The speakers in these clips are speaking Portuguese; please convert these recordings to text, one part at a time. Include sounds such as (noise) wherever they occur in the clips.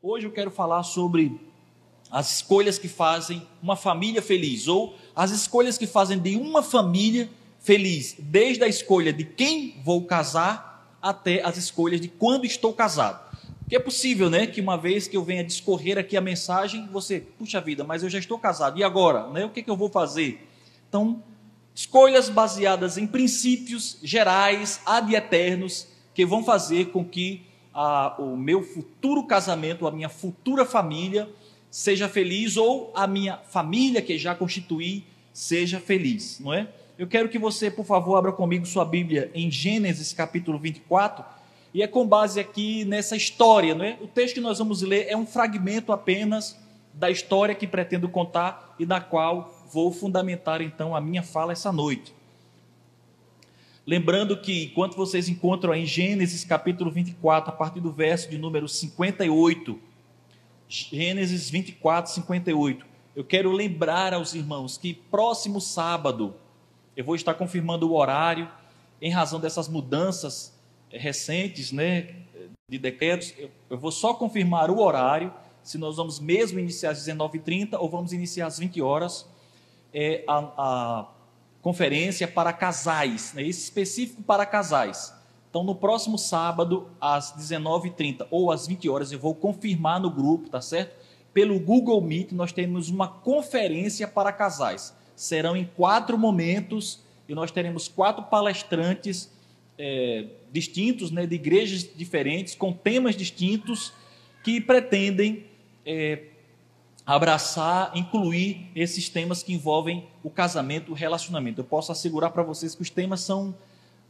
Hoje eu quero falar sobre as escolhas que fazem uma família feliz, ou as escolhas que fazem de uma família feliz, desde a escolha de quem vou casar até as escolhas de quando estou casado. Porque é possível, né, que uma vez que eu venha discorrer aqui a mensagem, você, puxa vida, mas eu já estou casado, e agora? Né, o que, que eu vou fazer? Então, escolhas baseadas em princípios gerais, ad eternos, que vão fazer com que a, o meu futuro casamento, a minha futura família, seja feliz ou a minha família que já constituí seja feliz, não é? Eu quero que você, por favor, abra comigo sua Bíblia em Gênesis capítulo 24, e é com base aqui nessa história, não é? O texto que nós vamos ler é um fragmento apenas da história que pretendo contar e da qual vou fundamentar então a minha fala essa noite. Lembrando que, enquanto vocês encontram em Gênesis capítulo 24, a partir do verso de número 58, Gênesis 24, 58, eu quero lembrar aos irmãos que próximo sábado eu vou estar confirmando o horário, em razão dessas mudanças recentes, né, de decretos, eu vou só confirmar o horário, se nós vamos mesmo iniciar às 19h30 ou vamos iniciar às 20 horas, é, a, a conferência para casais, né, específico para casais. Então, no próximo sábado, às 19h30 ou às 20 horas, eu vou confirmar no grupo, tá certo? Pelo Google Meet, nós temos uma conferência para casais. Serão em quatro momentos e nós teremos quatro palestrantes é, distintos, né, de igrejas diferentes, com temas distintos, que pretendem é, abraçar, incluir esses temas que envolvem o casamento, o relacionamento. Eu posso assegurar para vocês que os temas são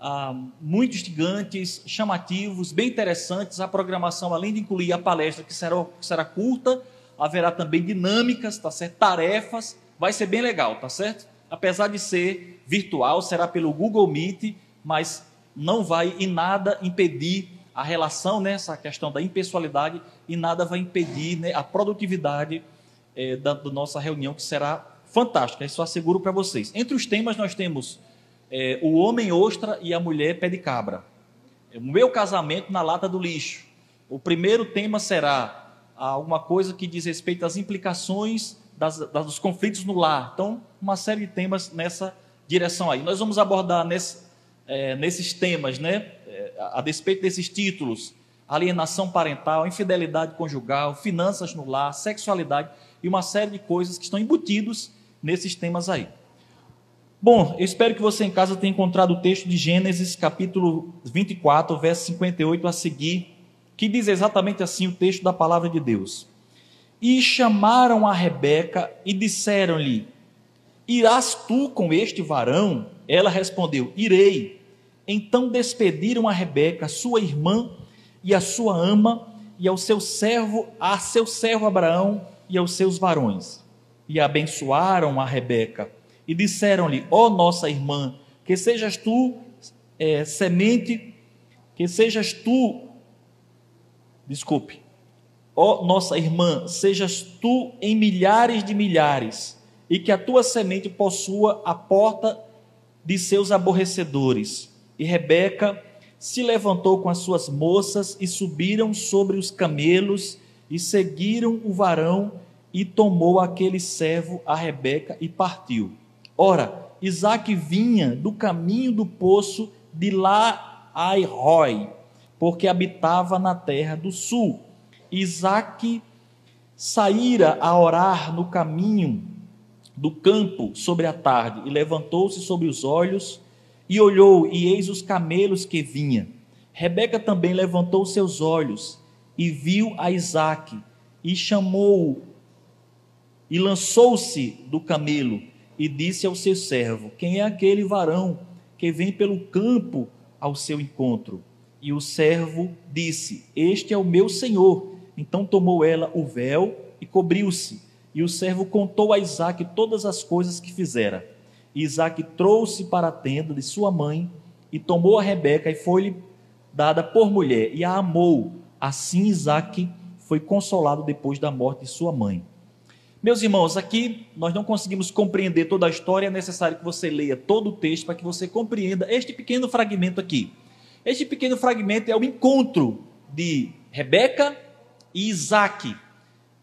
ah, muito instigantes, chamativos, bem interessantes. A programação, além de incluir a palestra, que será, que será curta, haverá também dinâmicas, tá certo? tarefas, vai ser bem legal, tá certo? Apesar de ser virtual, será pelo Google Meet, mas não vai em nada impedir a relação, né, essa questão da impessoalidade, e nada vai impedir né, a produtividade é, da, da, nossa reunião, que será fantástica, isso asseguro para vocês. Entre os temas, nós temos é, o homem ostra e a mulher pé de cabra. O meu casamento na lata do lixo. O primeiro tema será alguma coisa que diz respeito às implicações das, das, dos conflitos no lar. Então, uma série de temas nessa direção aí. Nós vamos abordar nesse, é, nesses temas, né, é, a, a despeito desses títulos, alienação parental, infidelidade conjugal, finanças no lar, sexualidade e uma série de coisas que estão embutidos nesses temas aí. Bom, eu espero que você em casa tenha encontrado o texto de Gênesis, capítulo 24, verso 58 a seguir, que diz exatamente assim o texto da palavra de Deus. E chamaram a Rebeca e disseram-lhe: Irás tu com este varão? Ela respondeu: Irei. Então despediram a Rebeca, sua irmã, e a sua ama, e ao seu servo, a seu servo Abraão, e aos seus varões. E abençoaram a Rebeca e disseram-lhe: Ó oh, nossa irmã, que sejas tu é, semente, que sejas tu, desculpe, ó oh, nossa irmã, sejas tu em milhares de milhares, e que a tua semente possua a porta de seus aborrecedores. E Rebeca se levantou com as suas moças e subiram sobre os camelos e seguiram o varão e tomou aquele servo a Rebeca e partiu. Ora, Isaac vinha do caminho do poço de lá Airoi, porque habitava na terra do sul. Isaac saíra a orar no caminho do campo sobre a tarde e levantou-se sobre os olhos e olhou e eis os camelos que vinha. Rebeca também levantou seus olhos e viu a Isaac e chamou-o e lançou-se do camelo e disse ao seu servo: Quem é aquele varão que vem pelo campo ao seu encontro? E o servo disse: Este é o meu senhor. Então tomou ela o véu e cobriu-se. E o servo contou a Isaac todas as coisas que fizera. E Isaac trouxe para a tenda de sua mãe e tomou a Rebeca e foi-lhe dada por mulher e a amou. Assim Isaac foi consolado depois da morte de sua mãe. Meus irmãos, aqui nós não conseguimos compreender toda a história, é necessário que você leia todo o texto para que você compreenda este pequeno fragmento aqui. Este pequeno fragmento é o encontro de Rebeca e Isaac.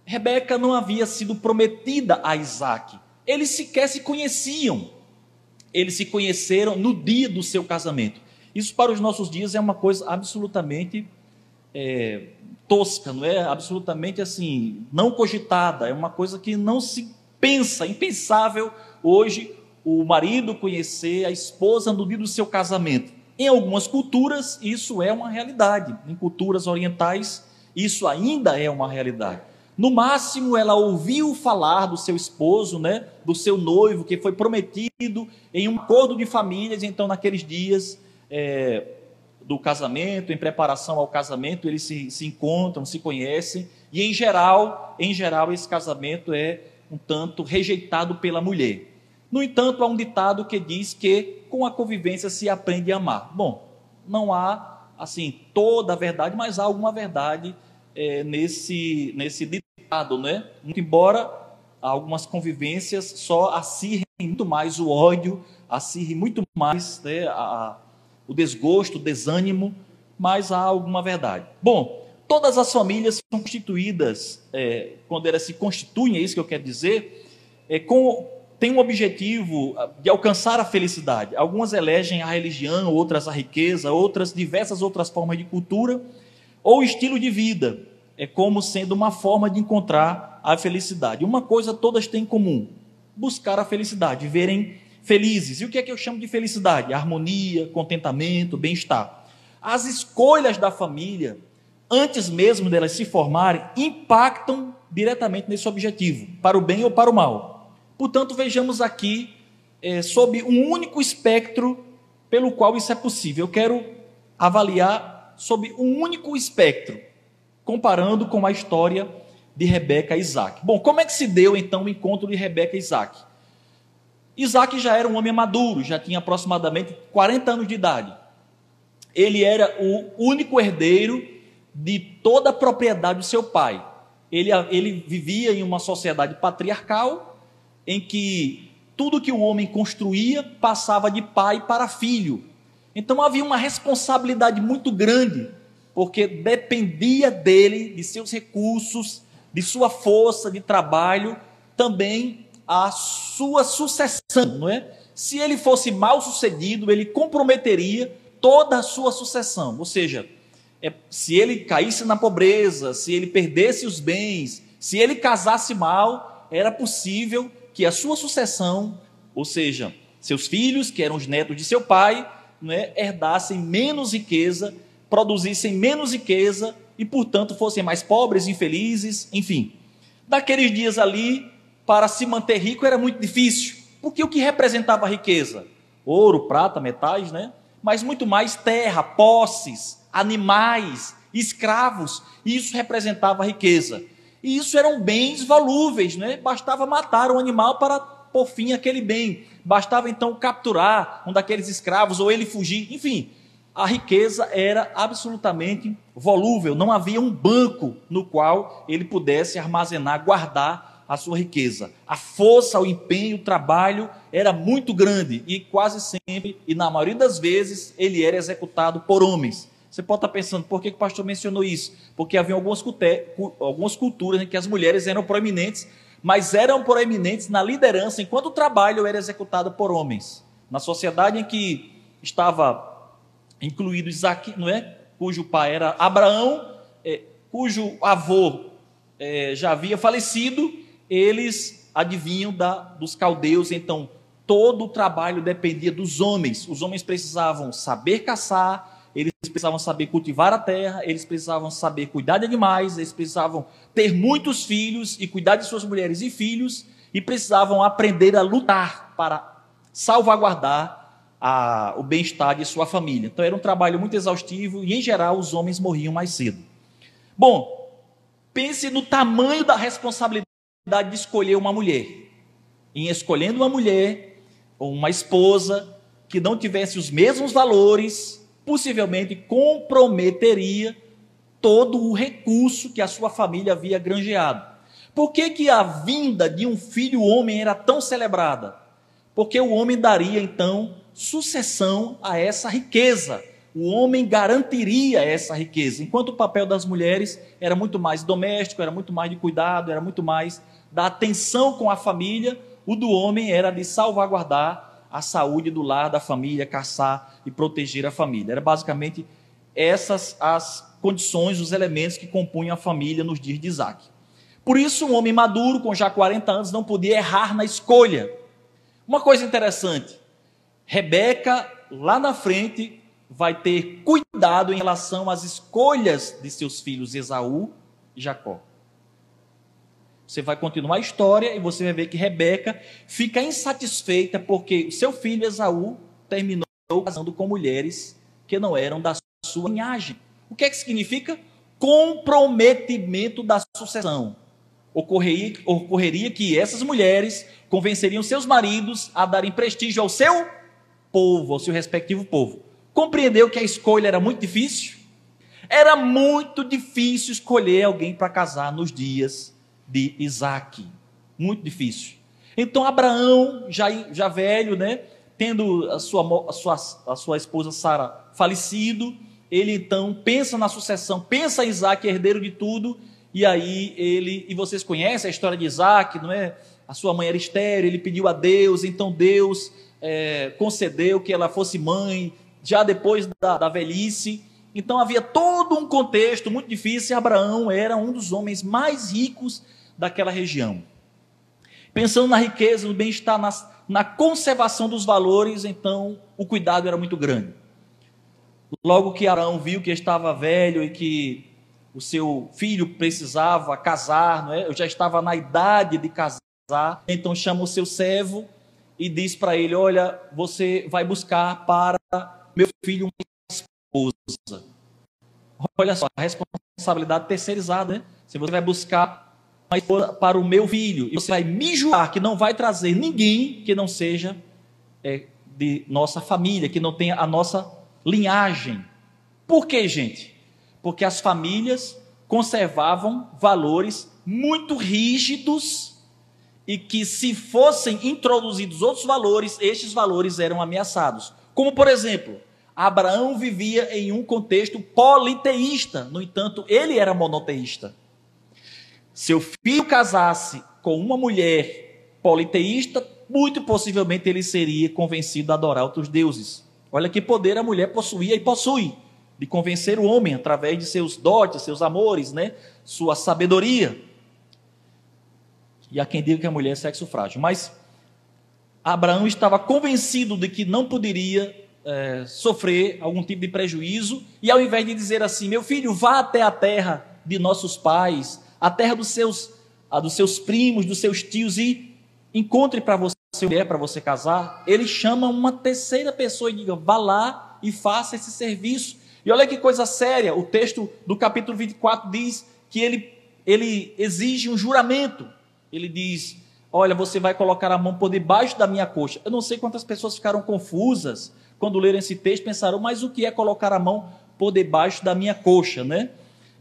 Rebeca não havia sido prometida a Isaac. Eles sequer se conheciam. Eles se conheceram no dia do seu casamento. Isso para os nossos dias é uma coisa absolutamente é, tosca, não é? Absolutamente assim, não cogitada. É uma coisa que não se pensa, impensável hoje o marido conhecer a esposa no dia do seu casamento. Em algumas culturas, isso é uma realidade. Em culturas orientais, isso ainda é uma realidade. No máximo, ela ouviu falar do seu esposo, né, do seu noivo, que foi prometido em um acordo de famílias. Então, naqueles dias é, do casamento, em preparação ao casamento, eles se, se encontram, se conhecem. E, em geral, em geral, esse casamento é um tanto rejeitado pela mulher. No entanto, há um ditado que diz que com a convivência se aprende a amar. Bom, não há assim toda a verdade, mas há alguma verdade é, nesse nesse ditado, né? Muito embora algumas convivências só acirrem muito mais o ódio, acirrem muito mais né, a, o desgosto, o desânimo, mas há alguma verdade. Bom, todas as famílias são constituídas, é, quando elas se constituem, é isso que eu quero dizer, é, com tem um objetivo ah, de alcançar a felicidade. Algumas elegem a religião, outras a riqueza, outras diversas outras formas de cultura ou estilo de vida, é como sendo uma forma de encontrar a felicidade. Uma coisa todas têm em comum: buscar a felicidade, viverem felizes. E o que é que eu chamo de felicidade? Harmonia, contentamento, bem-estar. As escolhas da família, antes mesmo delas se formarem, impactam diretamente nesse objetivo, para o bem ou para o mal. Portanto, vejamos aqui é, sob um único espectro pelo qual isso é possível. Eu quero avaliar sob um único espectro, comparando com a história de Rebeca e Isaac. Bom, como é que se deu então o encontro de Rebeca e Isaac? Isaac já era um homem maduro, já tinha aproximadamente 40 anos de idade. Ele era o único herdeiro de toda a propriedade do seu pai. Ele, ele vivia em uma sociedade patriarcal em que tudo que o homem construía passava de pai para filho. Então havia uma responsabilidade muito grande, porque dependia dele, de seus recursos, de sua força de trabalho, também a sua sucessão, não é? Se ele fosse mal sucedido, ele comprometeria toda a sua sucessão. Ou seja, é, se ele caísse na pobreza, se ele perdesse os bens, se ele casasse mal, era possível que a sua sucessão, ou seja, seus filhos, que eram os netos de seu pai, né, herdassem menos riqueza, produzissem menos riqueza e, portanto, fossem mais pobres, infelizes, enfim. Naqueles dias ali, para se manter rico era muito difícil, porque o que representava a riqueza? Ouro, prata, metais, né? Mas muito mais terra, posses, animais, escravos, isso representava a riqueza. E isso eram bens volúveis, né? Bastava matar um animal para pôr fim àquele bem. Bastava então capturar um daqueles escravos ou ele fugir. Enfim, a riqueza era absolutamente volúvel. Não havia um banco no qual ele pudesse armazenar, guardar a sua riqueza. A força, o empenho, o trabalho era muito grande e quase sempre, e na maioria das vezes, ele era executado por homens. Você pode estar pensando, por que o pastor mencionou isso? Porque havia algumas, algumas culturas em que as mulheres eram proeminentes, mas eram proeminentes na liderança, enquanto o trabalho era executado por homens. Na sociedade em que estava incluído Isaac, não é? cujo pai era Abraão, é, cujo avô é, já havia falecido, eles adivinham da, dos caldeus, então todo o trabalho dependia dos homens. Os homens precisavam saber caçar, eles precisavam saber cultivar a terra, eles precisavam saber cuidar de animais, eles precisavam ter muitos filhos e cuidar de suas mulheres e filhos, e precisavam aprender a lutar para salvaguardar a, o bem-estar de sua família. Então era um trabalho muito exaustivo e, em geral, os homens morriam mais cedo. Bom, pense no tamanho da responsabilidade de escolher uma mulher. Em escolhendo uma mulher ou uma esposa que não tivesse os mesmos valores, possivelmente comprometeria todo o recurso que a sua família havia granjeado. Por que, que a vinda de um filho homem era tão celebrada? Porque o homem daria então sucessão a essa riqueza, o homem garantiria essa riqueza, enquanto o papel das mulheres era muito mais doméstico, era muito mais de cuidado, era muito mais da atenção com a família, o do homem era de salvaguardar a saúde do lar, da família, caçar e proteger a família. Era basicamente essas as condições, os elementos que compunham a família nos dias de Isaac. Por isso, um homem maduro, com já 40 anos, não podia errar na escolha. Uma coisa interessante, Rebeca, lá na frente, vai ter cuidado em relação às escolhas de seus filhos Esaú e Jacó. Você vai continuar a história e você vai ver que Rebeca fica insatisfeita porque seu filho Esaú terminou casando com mulheres que não eram da sua linhagem. O que é que significa? Comprometimento da sucessão. Ocorreria, ocorreria que essas mulheres convenceriam seus maridos a darem prestígio ao seu povo, ao seu respectivo povo. Compreendeu que a escolha era muito difícil? Era muito difícil escolher alguém para casar nos dias de Isaac. Muito difícil. Então Abraão, já, já velho, né, tendo a sua, a sua, a sua esposa Sara falecido, ele então pensa na sucessão, pensa em Isaac, herdeiro de tudo, e aí ele, e vocês conhecem a história de Isaac, não é? A sua mãe era estéreo, ele pediu a Deus, então Deus é, concedeu que ela fosse mãe, já depois da, da velhice. Então havia todo um contexto muito difícil Abraão era um dos homens mais ricos daquela região. Pensando na riqueza, no bem-estar, na, na conservação dos valores, então o cuidado era muito grande. Logo que Abraão viu que estava velho e que o seu filho precisava casar, não é? eu já estava na idade de casar, então chama o seu servo e diz para ele: Olha, você vai buscar para meu filho uma esposa. Olha só, a responsabilidade terceirizada, né? Se você vai buscar uma esposa para o meu filho, e você vai me jurar que não vai trazer ninguém que não seja é, de nossa família, que não tenha a nossa linhagem. Por quê, gente? Porque as famílias conservavam valores muito rígidos e que, se fossem introduzidos outros valores, estes valores eram ameaçados. Como, por exemplo, Abraão vivia em um contexto politeísta, no entanto, ele era monoteísta. Seu filho casasse com uma mulher politeísta, muito possivelmente ele seria convencido a adorar outros deuses. Olha que poder a mulher possuía e possui de convencer o homem através de seus dotes, seus amores, né? sua sabedoria. E há quem diga que a mulher é sexo frágil, mas Abraão estava convencido de que não poderia é, sofrer algum tipo de prejuízo, e ao invés de dizer assim, meu filho, vá até a terra de nossos pais, a terra dos seus, a dos seus primos, dos seus tios, e encontre para você mulher para você casar, ele chama uma terceira pessoa e diga, vá lá e faça esse serviço. E olha que coisa séria, o texto do capítulo 24 diz que ele, ele exige um juramento. Ele diz: Olha, você vai colocar a mão por debaixo da minha coxa. Eu não sei quantas pessoas ficaram confusas quando leram esse texto, pensaram, mas o que é colocar a mão por debaixo da minha coxa, né?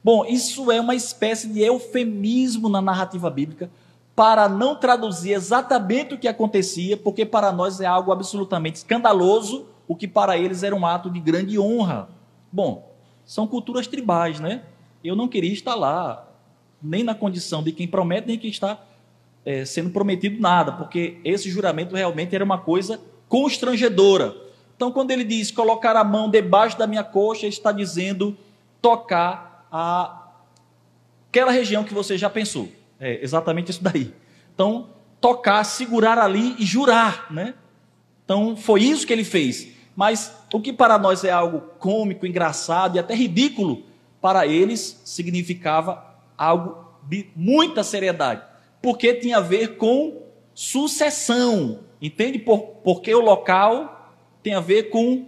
Bom, isso é uma espécie de eufemismo na narrativa bíblica para não traduzir exatamente o que acontecia, porque para nós é algo absolutamente escandaloso, o que para eles era um ato de grande honra. Bom, são culturas tribais, né? Eu não queria estar lá, nem na condição de quem promete, nem quem está é, sendo prometido nada, porque esse juramento realmente era uma coisa constrangedora. Então, quando ele diz colocar a mão debaixo da minha coxa, está dizendo tocar. Aquela região que você já pensou. É exatamente isso daí. Então, tocar, segurar ali e jurar, né? Então, foi isso que ele fez. Mas o que para nós é algo cômico, engraçado e até ridículo, para eles significava algo de muita seriedade porque tinha a ver com sucessão. Entende? Por, porque o local tem a ver com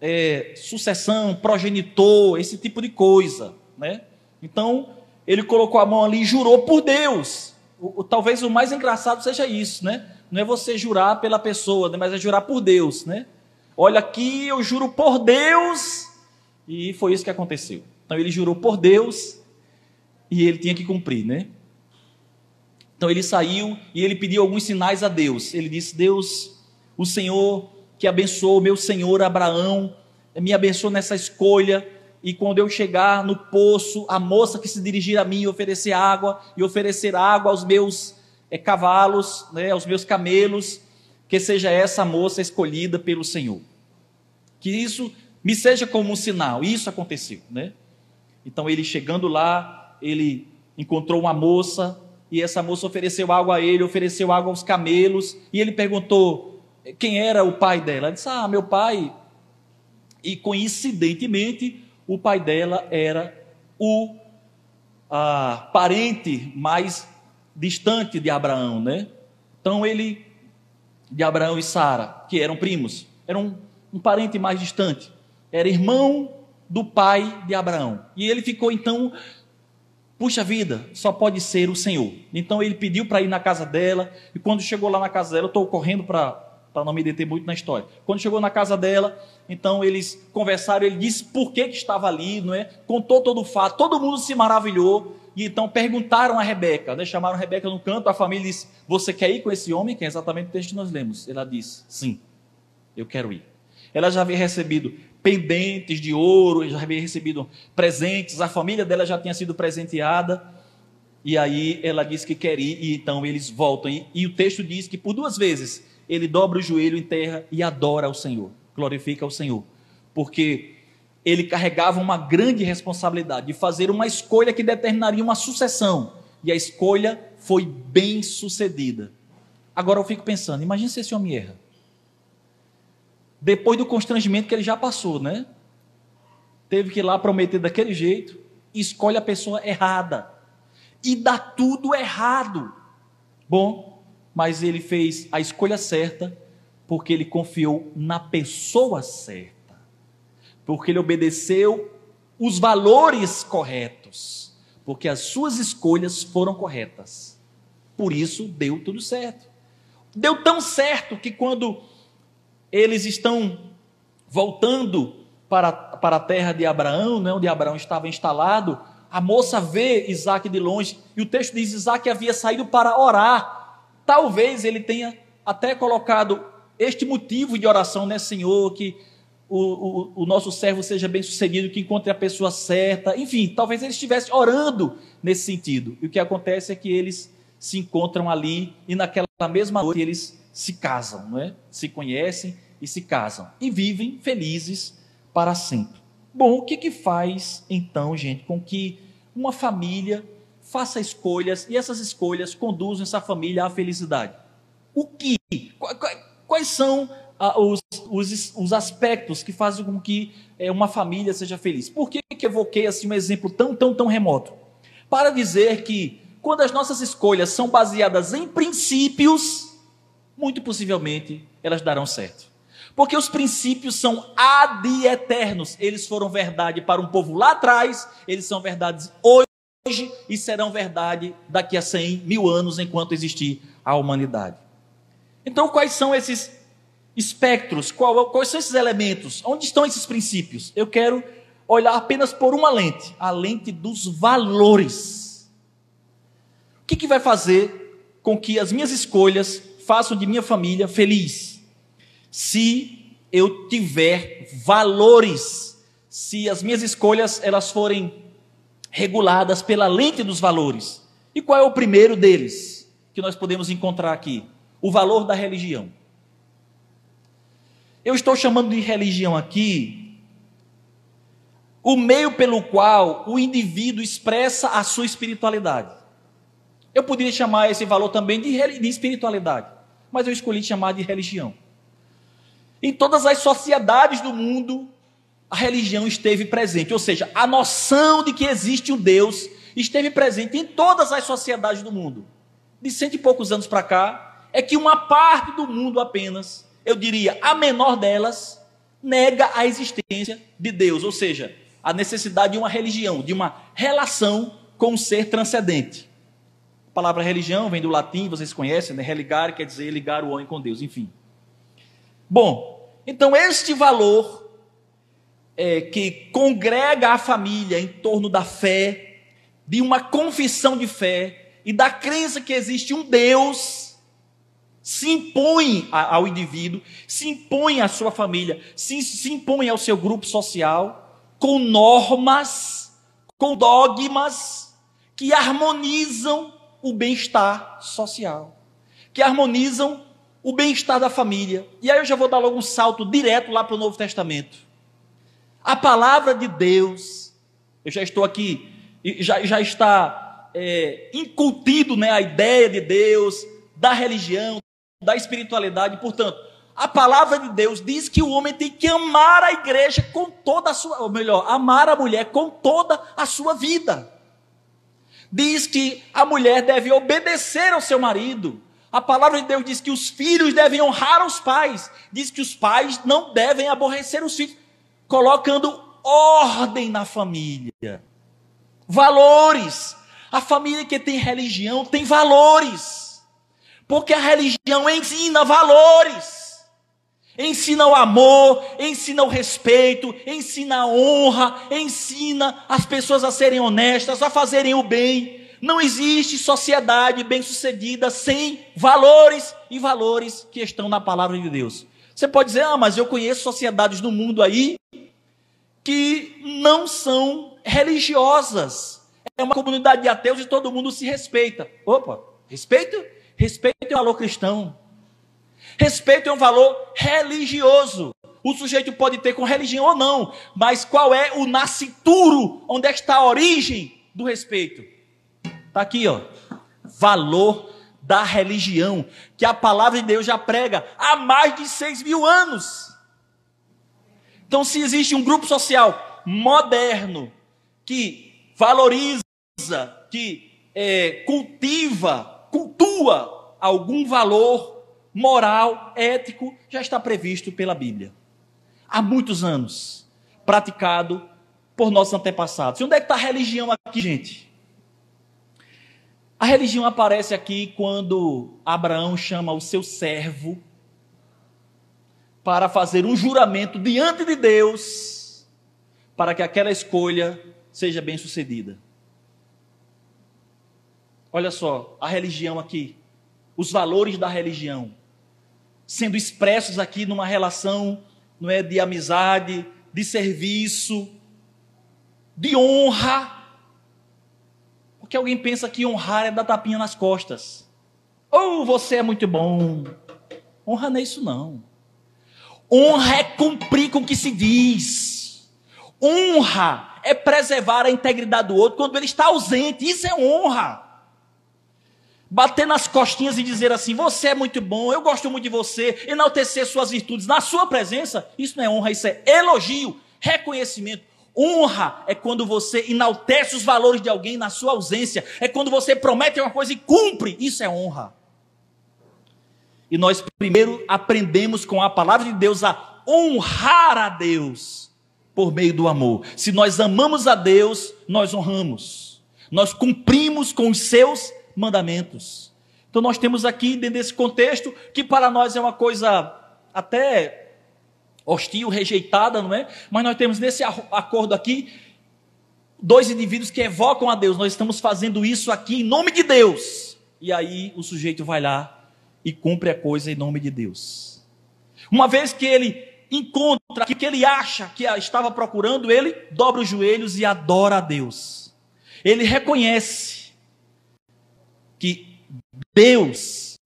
é, sucessão, progenitor, esse tipo de coisa. Né? Então, ele colocou a mão ali e jurou por Deus. O, o, talvez o mais engraçado seja isso, né? Não é você jurar pela pessoa, né? mas é jurar por Deus, né? Olha aqui, eu juro por Deus. E foi isso que aconteceu. Então ele jurou por Deus e ele tinha que cumprir, né? Então ele saiu e ele pediu alguns sinais a Deus. Ele disse: Deus, o Senhor que abençoou meu senhor Abraão, me abençoa nessa escolha. E quando eu chegar no poço, a moça que se dirigir a mim oferecer água e oferecer água aos meus é, cavalos, né, aos meus camelos, que seja essa moça escolhida pelo Senhor. Que isso me seja como um sinal. Isso aconteceu, né? Então ele chegando lá, ele encontrou uma moça e essa moça ofereceu água a ele, ofereceu água aos camelos, e ele perguntou quem era o pai dela. Ela disse: "Ah, meu pai". E coincidentemente, o pai dela era o parente mais distante de Abraão, né? Então ele de Abraão e Sara, que eram primos, era um, um parente mais distante, era irmão do pai de Abraão. E ele ficou então, puxa vida, só pode ser o Senhor. Então ele pediu para ir na casa dela, e quando chegou lá na casa dela, eu estou correndo para para não me deter muito na história. Quando chegou na casa dela, então eles conversaram, ele disse por que, que estava ali, não é? Contou todo o fato, todo mundo se maravilhou. E então perguntaram a Rebeca, né? chamaram a Rebeca no canto, a família disse: Você quer ir com esse homem? Que é exatamente o texto que nós lemos. Ela disse: Sim, eu quero ir. Ela já havia recebido pendentes de ouro, já havia recebido presentes, a família dela já tinha sido presenteada. E aí ela disse que quer ir, e então eles voltam. E, e o texto diz que por duas vezes ele dobra o joelho em terra e adora ao Senhor, glorifica ao Senhor. Porque ele carregava uma grande responsabilidade de fazer uma escolha que determinaria uma sucessão. E a escolha foi bem sucedida. Agora eu fico pensando, imagine se esse homem erra. Depois do constrangimento que ele já passou, né? Teve que ir lá prometer daquele jeito, escolhe a pessoa errada. E dá tudo errado. Bom, mas ele fez a escolha certa porque ele confiou na pessoa certa porque ele obedeceu os valores corretos, porque as suas escolhas foram corretas. Por isso deu tudo certo. Deu tão certo que quando eles estão voltando para, para a terra de Abraão, né, onde Abraão estava instalado, a moça vê Isaac de longe, e o texto diz: Isaac havia saído para orar. Talvez ele tenha até colocado este motivo de oração, né, Senhor, que o, o, o, nosso servo seja bem sucedido, que encontre a pessoa certa. Enfim, talvez ele estivesse orando nesse sentido. E o que acontece é que eles se encontram ali e naquela mesma noite eles se casam, não é? Se conhecem e se casam e vivem felizes para sempre. Bom, o que que faz então, gente, com que uma família faça escolhas e essas escolhas conduzam essa família à felicidade? O que? Quais são os, os, os, aspectos que fazem com que é, uma família seja feliz. Por que, que evoquei assim, um exemplo tão, tão, tão remoto? Para dizer que quando as nossas escolhas são baseadas em princípios, muito possivelmente elas darão certo. Porque os princípios são ad eternos. Eles foram verdade para um povo lá atrás, eles são verdades hoje e serão verdade daqui a 100 mil anos, enquanto existir a humanidade. Então, quais são esses espectros, qual, quais são esses elementos? Onde estão esses princípios? Eu quero olhar apenas por uma lente, a lente dos valores. O que, que vai fazer com que as minhas escolhas façam de minha família feliz? Se eu tiver valores, se as minhas escolhas elas forem reguladas pela lente dos valores. E qual é o primeiro deles que nós podemos encontrar aqui? O valor da religião. Eu estou chamando de religião aqui o meio pelo qual o indivíduo expressa a sua espiritualidade. Eu poderia chamar esse valor também de, de espiritualidade, mas eu escolhi chamar de religião. Em todas as sociedades do mundo, a religião esteve presente, ou seja, a noção de que existe um Deus esteve presente em todas as sociedades do mundo. De cento e poucos anos para cá, é que uma parte do mundo apenas eu diria, a menor delas, nega a existência de Deus, ou seja, a necessidade de uma religião, de uma relação com um ser transcendente. A palavra religião vem do latim, vocês conhecem, né? Religare quer dizer ligar o homem com Deus, enfim. Bom, então este valor é, que congrega a família em torno da fé, de uma confissão de fé e da crença que existe um Deus se impõe ao indivíduo, se impõe à sua família, se, se impõe ao seu grupo social, com normas, com dogmas que harmonizam o bem-estar social, que harmonizam o bem-estar da família. E aí eu já vou dar logo um salto direto lá para o Novo Testamento. A palavra de Deus, eu já estou aqui, já, já está é, incutido né, a ideia de Deus, da religião, da espiritualidade. Portanto, a palavra de Deus diz que o homem tem que amar a igreja com toda a sua, ou melhor, amar a mulher com toda a sua vida. Diz que a mulher deve obedecer ao seu marido. A palavra de Deus diz que os filhos devem honrar os pais. Diz que os pais não devem aborrecer os filhos, colocando ordem na família. Valores. A família que tem religião tem valores. Porque a religião ensina valores. Ensina o amor, ensina o respeito, ensina a honra, ensina as pessoas a serem honestas, a fazerem o bem. Não existe sociedade bem-sucedida sem valores e valores que estão na palavra de Deus. Você pode dizer, ah, mas eu conheço sociedades no mundo aí que não são religiosas. É uma comunidade de ateus e todo mundo se respeita. Opa, respeito? Respeito é um valor cristão. Respeito é um valor religioso. O sujeito pode ter com religião ou não, mas qual é o nascituro? Onde é está a origem do respeito? Está aqui, ó. Valor da religião, que a palavra de Deus já prega há mais de seis mil anos. Então, se existe um grupo social moderno que valoriza, que é, cultiva cultua algum valor moral, ético, já está previsto pela Bíblia. Há muitos anos, praticado por nossos antepassados. E onde é que está a religião aqui, gente? A religião aparece aqui quando Abraão chama o seu servo para fazer um juramento diante de Deus para que aquela escolha seja bem sucedida. Olha só, a religião aqui, os valores da religião, sendo expressos aqui numa relação, não é, de amizade, de serviço, de honra. Porque alguém pensa que honrar é dar tapinha nas costas. Ou oh, você é muito bom. Honra não é isso não. Honra é cumprir com o que se diz. Honra é preservar a integridade do outro quando ele está ausente. Isso é honra bater nas costinhas e dizer assim: você é muito bom, eu gosto muito de você, enaltecer suas virtudes na sua presença, isso não é honra, isso é elogio, reconhecimento. Honra é quando você enaltece os valores de alguém na sua ausência, é quando você promete uma coisa e cumpre, isso é honra. E nós primeiro aprendemos com a palavra de Deus a honrar a Deus por meio do amor. Se nós amamos a Deus, nós honramos. Nós cumprimos com os seus mandamentos. Então nós temos aqui, dentro desse contexto, que para nós é uma coisa até hostil, rejeitada, não é? Mas nós temos nesse acordo aqui dois indivíduos que evocam a Deus. Nós estamos fazendo isso aqui em nome de Deus. E aí o sujeito vai lá e cumpre a coisa em nome de Deus. Uma vez que ele encontra o que ele acha que estava procurando, ele dobra os joelhos e adora a Deus. Ele reconhece que Deus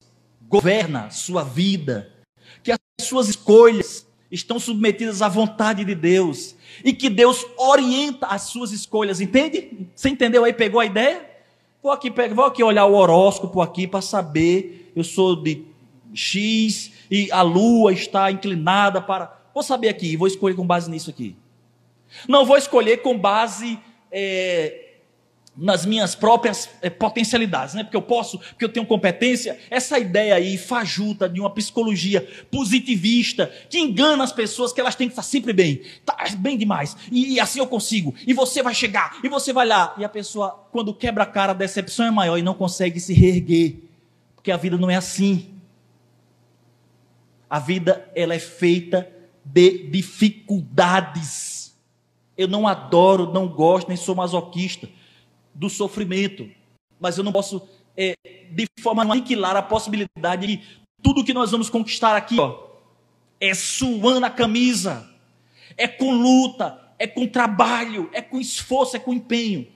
governa sua vida, que as suas escolhas estão submetidas à vontade de Deus e que Deus orienta as suas escolhas, entende? Você entendeu aí? Pegou a ideia? Vou aqui, vou aqui olhar o horóscopo aqui para saber, eu sou de X e a lua está inclinada para. Vou saber aqui, vou escolher com base nisso aqui. Não vou escolher com base é, nas minhas próprias é, potencialidades, né? Porque eu posso, porque eu tenho competência. Essa ideia aí fajuta de uma psicologia positivista que engana as pessoas que elas têm que estar sempre bem, tá bem demais. E, e, assim eu consigo. E você vai chegar. E você vai lá. E a pessoa, quando quebra a cara, a decepção é maior e não consegue se reerguer, porque a vida não é assim. A vida ela é feita de dificuldades. Eu não adoro, não gosto, nem sou masoquista do sofrimento. Mas eu não posso, é, de forma aniquilar a possibilidade de Tudo que nós vamos conquistar aqui, ó, é suando a camisa, é com luta, é com trabalho, é com esforço, é com empenho.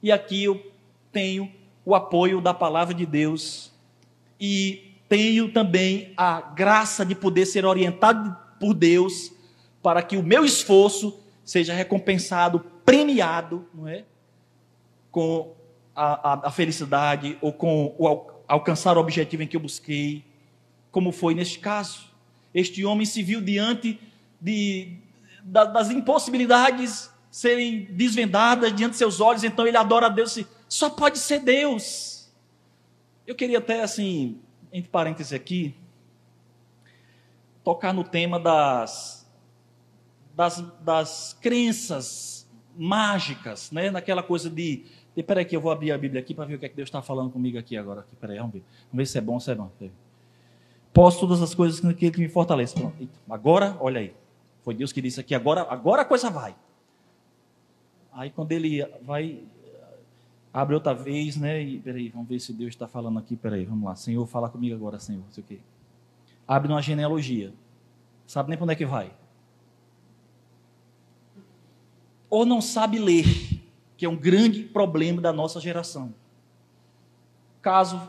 E aqui eu tenho o apoio da palavra de Deus e tenho também a graça de poder ser orientado por Deus para que o meu esforço seja recompensado, premiado, não é? Com a, a, a felicidade ou com o alcançar o objetivo em que eu busquei, como foi neste caso. Este homem se viu diante de, da, das impossibilidades serem desvendadas diante de seus olhos, então ele adora a Deus e só pode ser Deus. Eu queria até, assim, entre parênteses aqui, tocar no tema das, das, das crenças mágicas, né? naquela coisa de. de peraí, que eu vou abrir a Bíblia aqui para ver o que, é que Deus está falando comigo aqui agora. Aqui, peraí, vamos ver. Vamos ver se é bom ou se é bom. Posso todas as coisas que, me fortalece. Pronto. Agora, olha aí. Foi Deus que disse aqui, agora, agora a coisa vai. Aí quando ele vai, abre outra vez, né? E peraí, vamos ver se Deus está falando aqui. Peraí, vamos lá. Senhor, fala comigo agora, Senhor. Sei o quê. Abre uma genealogia. Sabe nem para onde é que vai. Ou não sabe ler, que é um grande problema da nossa geração. Caso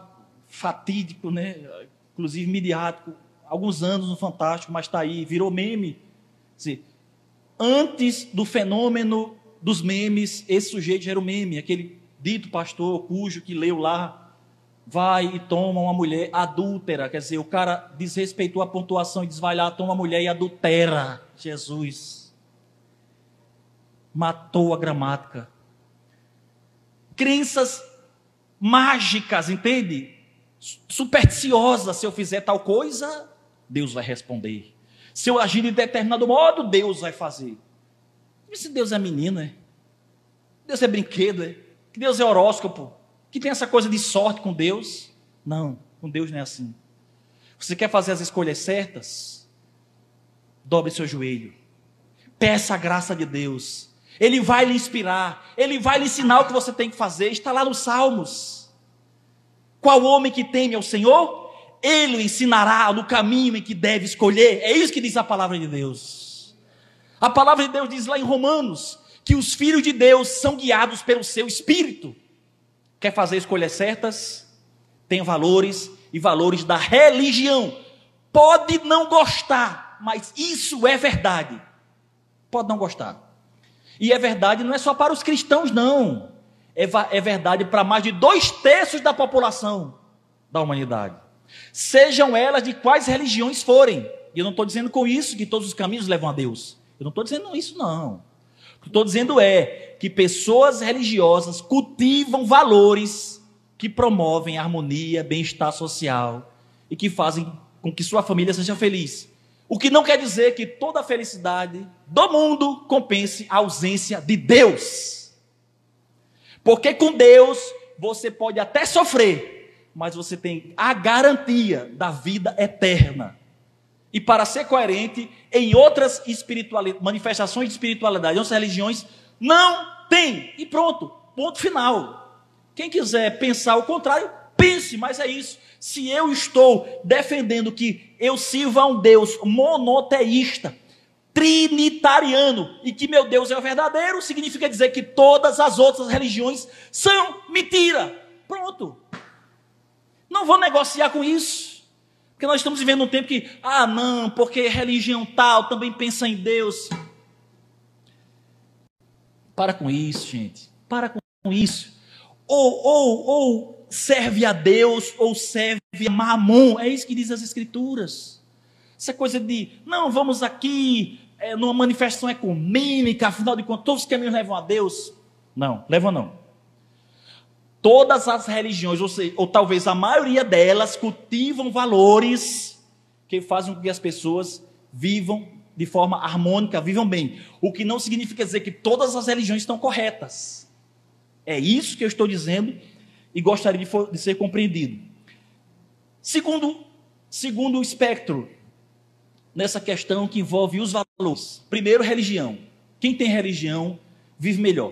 fatídico, né? Inclusive midiático, alguns anos no Fantástico, mas está aí, virou meme Dizer, antes do fenômeno dos memes, esse sujeito era o meme, aquele dito pastor cujo que leu lá, vai e toma uma mulher adúltera, quer dizer, o cara desrespeitou a pontuação e diz, vai lá, toma uma mulher e adultera. Jesus. Matou a gramática. Crenças mágicas, entende? Supersticiosas, se eu fizer tal coisa, Deus vai responder. Se eu agir de determinado modo, Deus vai fazer. E se Deus é menino, é? Deus é brinquedo, é? Que Deus é horóscopo? Que tem essa coisa de sorte com Deus? Não, com Deus não é assim. Você quer fazer as escolhas certas? Dobre seu joelho. Peça a graça de Deus. Ele vai lhe inspirar. Ele vai lhe ensinar o que você tem que fazer. Está lá nos Salmos. Qual homem que teme ao Senhor? ele o ensinará no caminho em que deve escolher. É isso que diz a palavra de Deus. A palavra de Deus diz lá em Romanos que os filhos de Deus são guiados pelo seu espírito. Quer fazer escolhas certas? Tem valores e valores da religião. Pode não gostar, mas isso é verdade. Pode não gostar. E é verdade não é só para os cristãos, não. É, é verdade para mais de dois terços da população da humanidade sejam elas de quais religiões forem. E eu não estou dizendo com isso que todos os caminhos levam a Deus. Eu não estou dizendo isso, não. Estou dizendo é que pessoas religiosas cultivam valores que promovem harmonia, bem-estar social e que fazem com que sua família seja feliz. O que não quer dizer que toda a felicidade do mundo compense a ausência de Deus. Porque com Deus você pode até sofrer, mas você tem a garantia da vida eterna. E para ser coerente, em outras manifestações de espiritualidade, em outras religiões, não tem. E pronto, ponto final. Quem quiser pensar o contrário, pense, mas é isso. Se eu estou defendendo que eu sirva a um Deus monoteísta, trinitariano, e que meu Deus é o verdadeiro, significa dizer que todas as outras religiões são mentira. Pronto. Não vou negociar com isso. Porque nós estamos vivendo um tempo que, ah, não, porque religião tal também pensa em Deus. Para com isso, gente. Para com isso. Ou, ou, ou serve a Deus, ou serve a Mamon. É isso que diz as Escrituras. Essa coisa de, não, vamos aqui é, numa manifestação ecumênica, afinal de contas, todos os caminhos levam a Deus. Não, levam não. Todas as religiões, ou, seja, ou talvez a maioria delas, cultivam valores que fazem com que as pessoas vivam de forma harmônica, vivam bem. O que não significa dizer que todas as religiões estão corretas. É isso que eu estou dizendo e gostaria de, for, de ser compreendido. Segundo, segundo espectro, nessa questão que envolve os valores. Primeiro, religião. Quem tem religião vive melhor.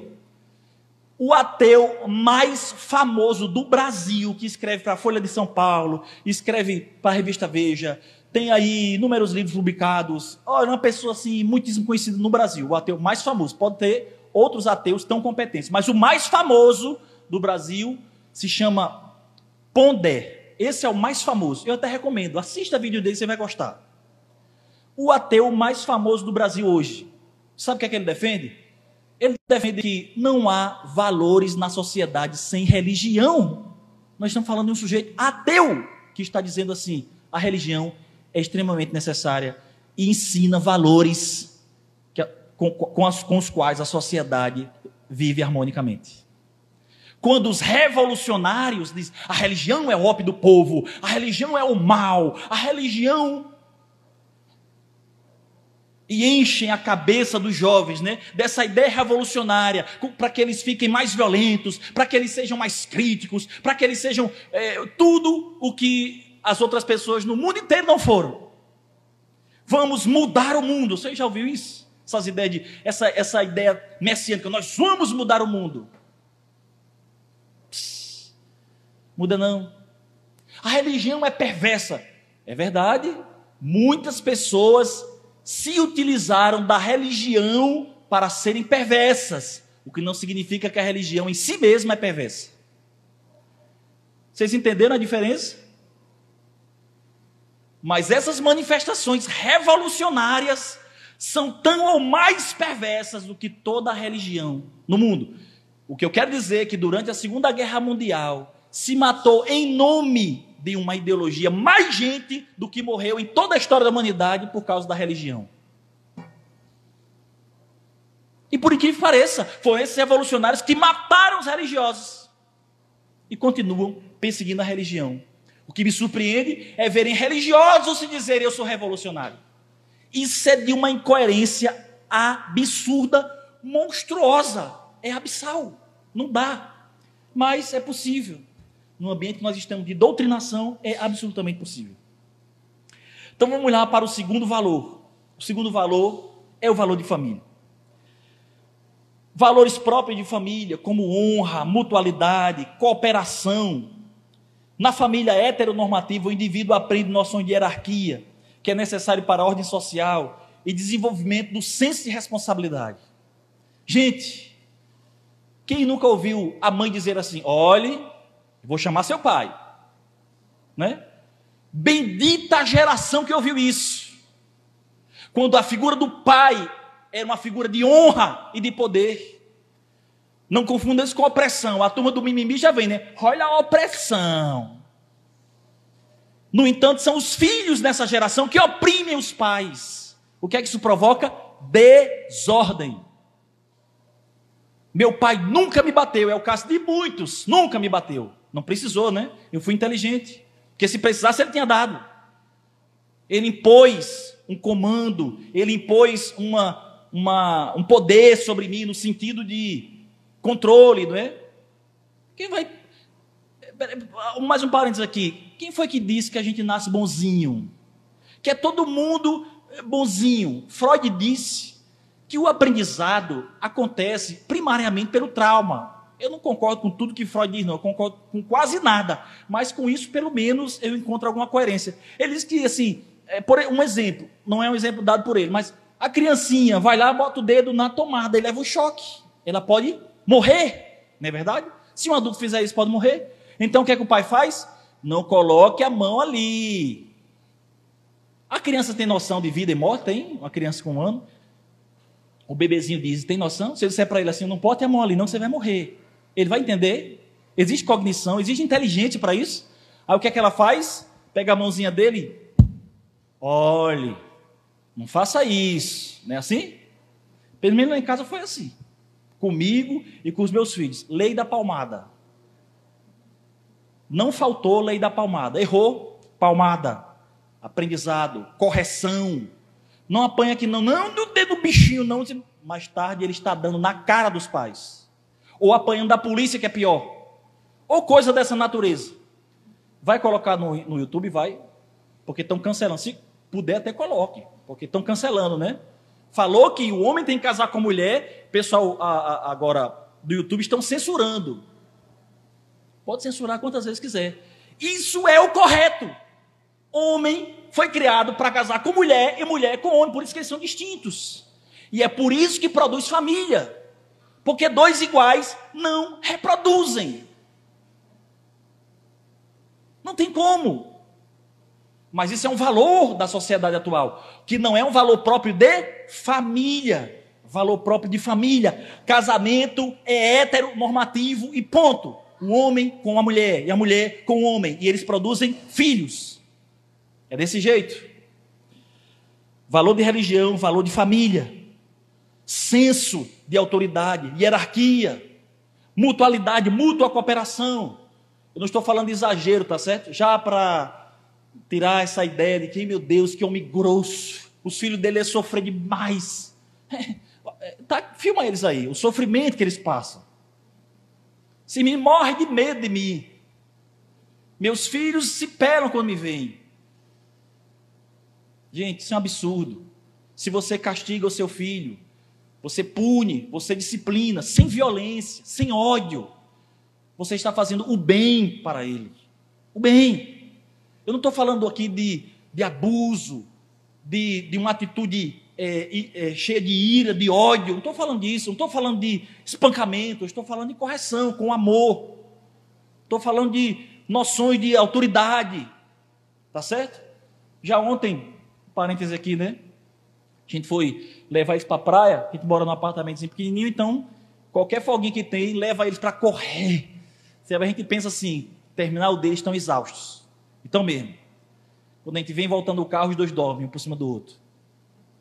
O ateu mais famoso do Brasil, que escreve para a Folha de São Paulo, escreve para a revista Veja, tem aí inúmeros livros publicados. Olha, uma pessoa assim, muitíssimo conhecida no Brasil, o ateu mais famoso. Pode ter outros ateus tão competentes, mas o mais famoso do Brasil se chama Pondé. Esse é o mais famoso. Eu até recomendo, assista vídeo dele, você vai gostar. O ateu mais famoso do Brasil hoje. Sabe o que é que ele defende? Defende que não há valores na sociedade sem religião. Nós estamos falando de um sujeito ateu que está dizendo assim: a religião é extremamente necessária e ensina valores que, com, com, as, com os quais a sociedade vive harmonicamente. Quando os revolucionários dizem a religião é o ópio do povo, a religião é o mal, a religião e enchem a cabeça dos jovens, né, dessa ideia revolucionária, para que eles fiquem mais violentos, para que eles sejam mais críticos, para que eles sejam é, tudo o que as outras pessoas no mundo inteiro não foram. Vamos mudar o mundo. Você já ouviu isso? Essas ideias de, essa, essa ideia messiânica, nós vamos mudar o mundo. Pss, muda não. A religião é perversa. É verdade. Muitas pessoas se utilizaram da religião para serem perversas, o que não significa que a religião em si mesma é perversa. Vocês entenderam a diferença? Mas essas manifestações revolucionárias são tão ou mais perversas do que toda a religião no mundo. O que eu quero dizer é que durante a Segunda Guerra Mundial se matou em nome de uma ideologia mais gente do que morreu em toda a história da humanidade por causa da religião. E por incrível que pareça, foram esses revolucionários que mataram os religiosos e continuam perseguindo a religião. O que me surpreende é verem religiosos se dizerem eu sou revolucionário. Isso é de uma incoerência absurda, monstruosa. É abissal. Não dá. Mas é possível no ambiente que nós estamos de doutrinação, é absolutamente possível. Então vamos olhar para o segundo valor. O segundo valor é o valor de família. Valores próprios de família, como honra, mutualidade, cooperação. Na família heteronormativa, o indivíduo aprende noções de hierarquia, que é necessário para a ordem social e desenvolvimento do senso de responsabilidade. Gente, quem nunca ouviu a mãe dizer assim: olhe, Vou chamar seu pai. Né? Bendita a geração que ouviu isso. Quando a figura do pai era uma figura de honra e de poder. Não confunda isso com opressão. A turma do mimimi já vem, né? Olha a opressão. No entanto, são os filhos nessa geração que oprimem os pais. O que é que isso provoca? Desordem. Meu pai nunca me bateu, é o caso de muitos, nunca me bateu. Não precisou, né? Eu fui inteligente. Porque se precisasse, ele tinha dado. Ele impôs um comando, ele impôs uma, uma, um poder sobre mim no sentido de controle, não é? Quem vai. Mais um parênteses aqui. Quem foi que disse que a gente nasce bonzinho? Que é todo mundo bonzinho. Freud disse que o aprendizado acontece primariamente pelo trauma. Eu não concordo com tudo que Freud diz, não. Eu concordo com quase nada. Mas com isso, pelo menos, eu encontro alguma coerência. Ele diz que, assim, é, por um exemplo, não é um exemplo dado por ele, mas a criancinha vai lá, bota o dedo na tomada e leva um choque. Ela pode morrer, não é verdade? Se um adulto fizer isso, pode morrer. Então, o que é que o pai faz? Não coloque a mão ali. A criança tem noção de vida e morte? Tem? Uma criança com um ano. O bebezinho diz: tem noção? Se eu disser para ele assim, não pode a mão ali, não, você vai morrer. Ele vai entender. Existe cognição, existe inteligência para isso. Aí o que é que ela faz? Pega a mãozinha dele. Olhe, não faça isso. Não é assim? Pelo menos lá em casa foi assim. Comigo e com os meus filhos. Lei da palmada. Não faltou lei da palmada. Errou, palmada. Aprendizado, correção. Não apanha aqui, não, não do dedo bichinho, não. Mais tarde ele está dando na cara dos pais ou apanhando da polícia, que é pior, ou coisa dessa natureza. Vai colocar no, no YouTube? Vai, porque estão cancelando. Se puder, até coloque, porque estão cancelando, né? Falou que o homem tem que casar com a mulher, pessoal a, a, agora do YouTube estão censurando. Pode censurar quantas vezes quiser. Isso é o correto. Homem foi criado para casar com mulher e mulher com homem, por isso que eles são distintos. E é por isso que produz família. Porque dois iguais não reproduzem. Não tem como. Mas isso é um valor da sociedade atual, que não é um valor próprio de família. Valor próprio de família. Casamento é heteronormativo e ponto. O homem com a mulher e a mulher com o homem. E eles produzem filhos. É desse jeito. Valor de religião, valor de família. Senso de autoridade, hierarquia, mutualidade, mútua cooperação. Eu não estou falando de exagero, tá certo? Já para tirar essa ideia de que, meu Deus, que homem grosso. Os filhos dele é sofrer demais. (laughs) tá, filma eles aí, o sofrimento que eles passam. Se me morre de medo de mim. Meus filhos se pelam quando me veem. Gente, isso é um absurdo. Se você castiga o seu filho, você pune, você disciplina, sem violência, sem ódio, você está fazendo o bem para ele. O bem. Eu não estou falando aqui de, de abuso, de, de uma atitude é, é, cheia de ira, de ódio. Não estou falando disso. Não estou falando de espancamento. Estou falando de correção, com amor. Estou falando de noções de autoridade. Tá certo? Já ontem, parênteses aqui, né? A gente foi levar eles para a praia, a gente mora num apartamento pequenininho, então qualquer folguinha que tem, leva eles para correr. A gente pensa assim, terminal deles estão exaustos. Então mesmo. Quando a gente vem voltando o carro, os dois dormem um por cima do outro.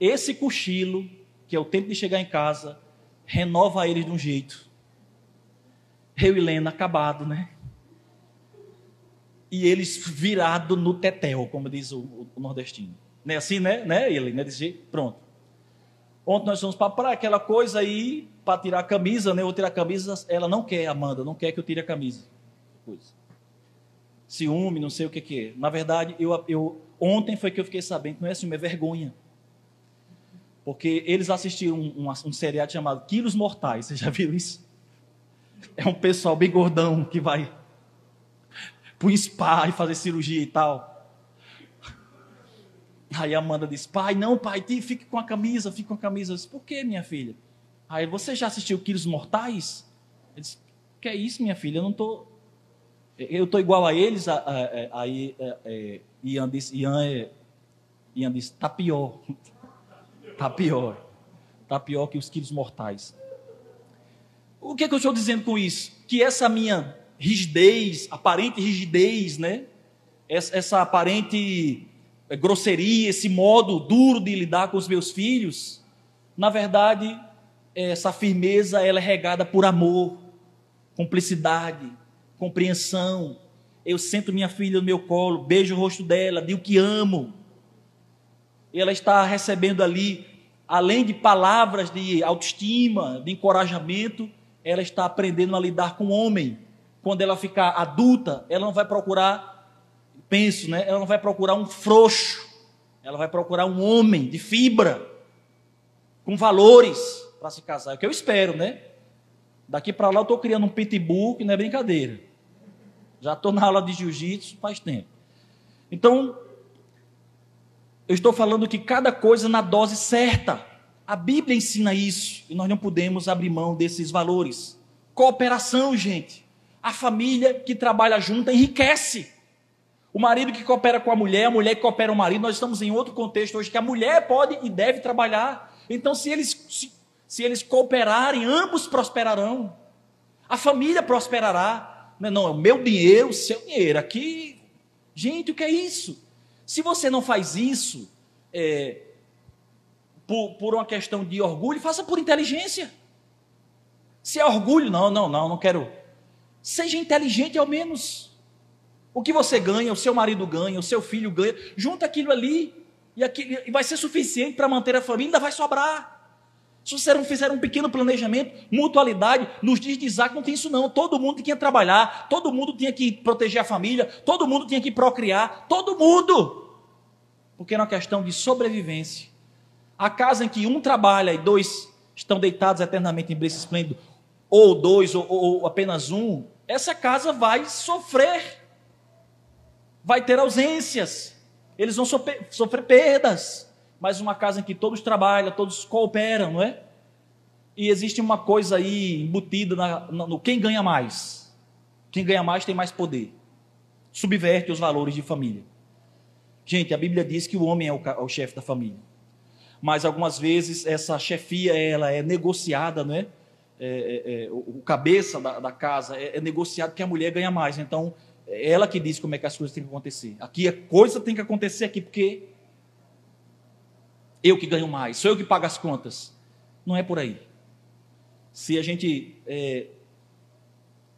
Esse cochilo, que é o tempo de chegar em casa, renova eles de um jeito. Eu e Lena acabado, né? E eles virado no tetel, como diz o, o nordestino. Não é assim, né? né? Ele, né? Jeito. Pronto. Ontem nós fomos para praia, aquela coisa aí, para tirar a camisa, né? Eu vou tirar a camisa, ela não quer, Amanda, não quer que eu tire a camisa. Coisa. Ciúme, não sei o que, que é. Na verdade, eu, eu, ontem foi que eu fiquei sabendo que não é ciúme, é vergonha. Porque eles assistiram um, um, um seriado chamado Quilos Mortais. Vocês já viram isso? É um pessoal bem gordão que vai para o spa e fazer cirurgia e tal. Aí a Amanda disse: Pai, não, pai, fique com a camisa, fique com a camisa. Eu disse: Por que, minha filha? Aí você já assistiu Quilos Mortais? Ele disse: Que é isso, minha filha? Eu não estou. Eu estou igual a eles. Aí é, é, Ian disse: Ian, é, Ian disse: Tá pior. (laughs) tá pior. Tá pior que os quilos mortais. O que, é que eu estou dizendo com isso? Que essa minha rigidez, aparente rigidez, né? Essa, aparente é, grosseria, esse modo duro de lidar com os meus filhos, na verdade, essa firmeza ela é regada por amor, cumplicidade, compreensão. Eu sento minha filha no meu colo, beijo o rosto dela, digo que amo. E ela está recebendo ali, além de palavras de autoestima, de encorajamento, ela está aprendendo a lidar com o homem. Quando ela ficar adulta, ela não vai procurar penso, né? Ela não vai procurar um frouxo, ela vai procurar um homem de fibra, com valores para se casar. É o que eu espero, né? Daqui para lá eu estou criando um pitbull que não é brincadeira. Já estou na aula de jiu-jitsu faz tempo. Então, eu estou falando que cada coisa na dose certa. A Bíblia ensina isso e nós não podemos abrir mão desses valores. Cooperação, gente. A família que trabalha junto enriquece. O marido que coopera com a mulher, a mulher que coopera com o marido, nós estamos em outro contexto hoje que a mulher pode e deve trabalhar. Então, se eles, se, se eles cooperarem, ambos prosperarão. A família prosperará. Não, é o meu dinheiro, o seu dinheiro. Aqui, gente, o que é isso? Se você não faz isso é, por, por uma questão de orgulho, faça por inteligência. Se é orgulho, não, não, não, não quero. Seja inteligente ao menos. O que você ganha, o seu marido ganha, o seu filho ganha, junta aquilo ali e, aquilo, e vai ser suficiente para manter a família, ainda vai sobrar. Se você não fizer um pequeno planejamento, mutualidade, nos dias de Isaac não tem isso não. Todo mundo tinha que trabalhar, todo mundo tinha que proteger a família, todo mundo tinha que procriar, todo mundo. Porque era uma questão de sobrevivência. A casa em que um trabalha e dois estão deitados eternamente em berço esplêndido, ou dois, ou, ou apenas um, essa casa vai sofrer, vai ter ausências, eles vão sofrer, perdas. Mas uma casa em que todos trabalham, todos cooperam, não é? E existe uma coisa aí embutida na, no quem ganha mais. Quem ganha mais tem mais poder. Subverte os valores de família. Gente, a Bíblia diz que o homem é o, o chefe da família. Mas algumas vezes essa chefia ela é negociada, não é? é, é, é o cabeça da, da casa é, é, negociado que a mulher ganha mais. Então, é ela que diz como é que as coisas têm que acontecer. Aqui a coisa tem que acontecer aqui porque eu que ganho mais, sou eu que pago as contas. Não é por aí. Se a gente é,